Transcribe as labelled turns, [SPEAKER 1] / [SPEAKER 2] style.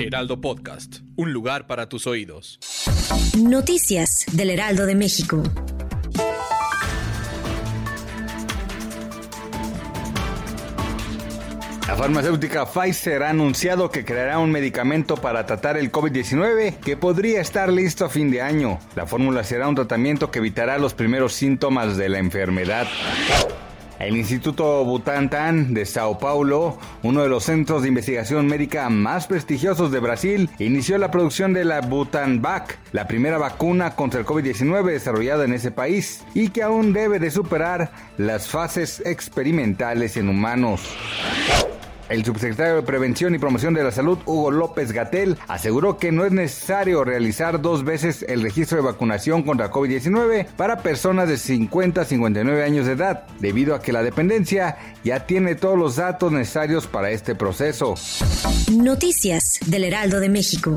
[SPEAKER 1] Heraldo Podcast. Un lugar para tus oídos.
[SPEAKER 2] Noticias del Heraldo de México.
[SPEAKER 3] La farmacéutica Pfizer ha anunciado que creará un medicamento para tratar el COVID-19 que podría estar listo a fin de año. La fórmula será un tratamiento que evitará los primeros síntomas de la enfermedad. El Instituto Butantan de Sao Paulo, uno de los centros de investigación médica más prestigiosos de Brasil, inició la producción de la Butanvac, la primera vacuna contra el COVID-19 desarrollada en ese país y que aún debe de superar las fases experimentales en humanos. El subsecretario de Prevención y Promoción de la Salud, Hugo López Gatel, aseguró que no es necesario realizar dos veces el registro de vacunación contra COVID-19 para personas de 50 a 59 años de edad, debido a que la dependencia ya tiene todos los datos necesarios para este proceso.
[SPEAKER 2] Noticias del Heraldo de México.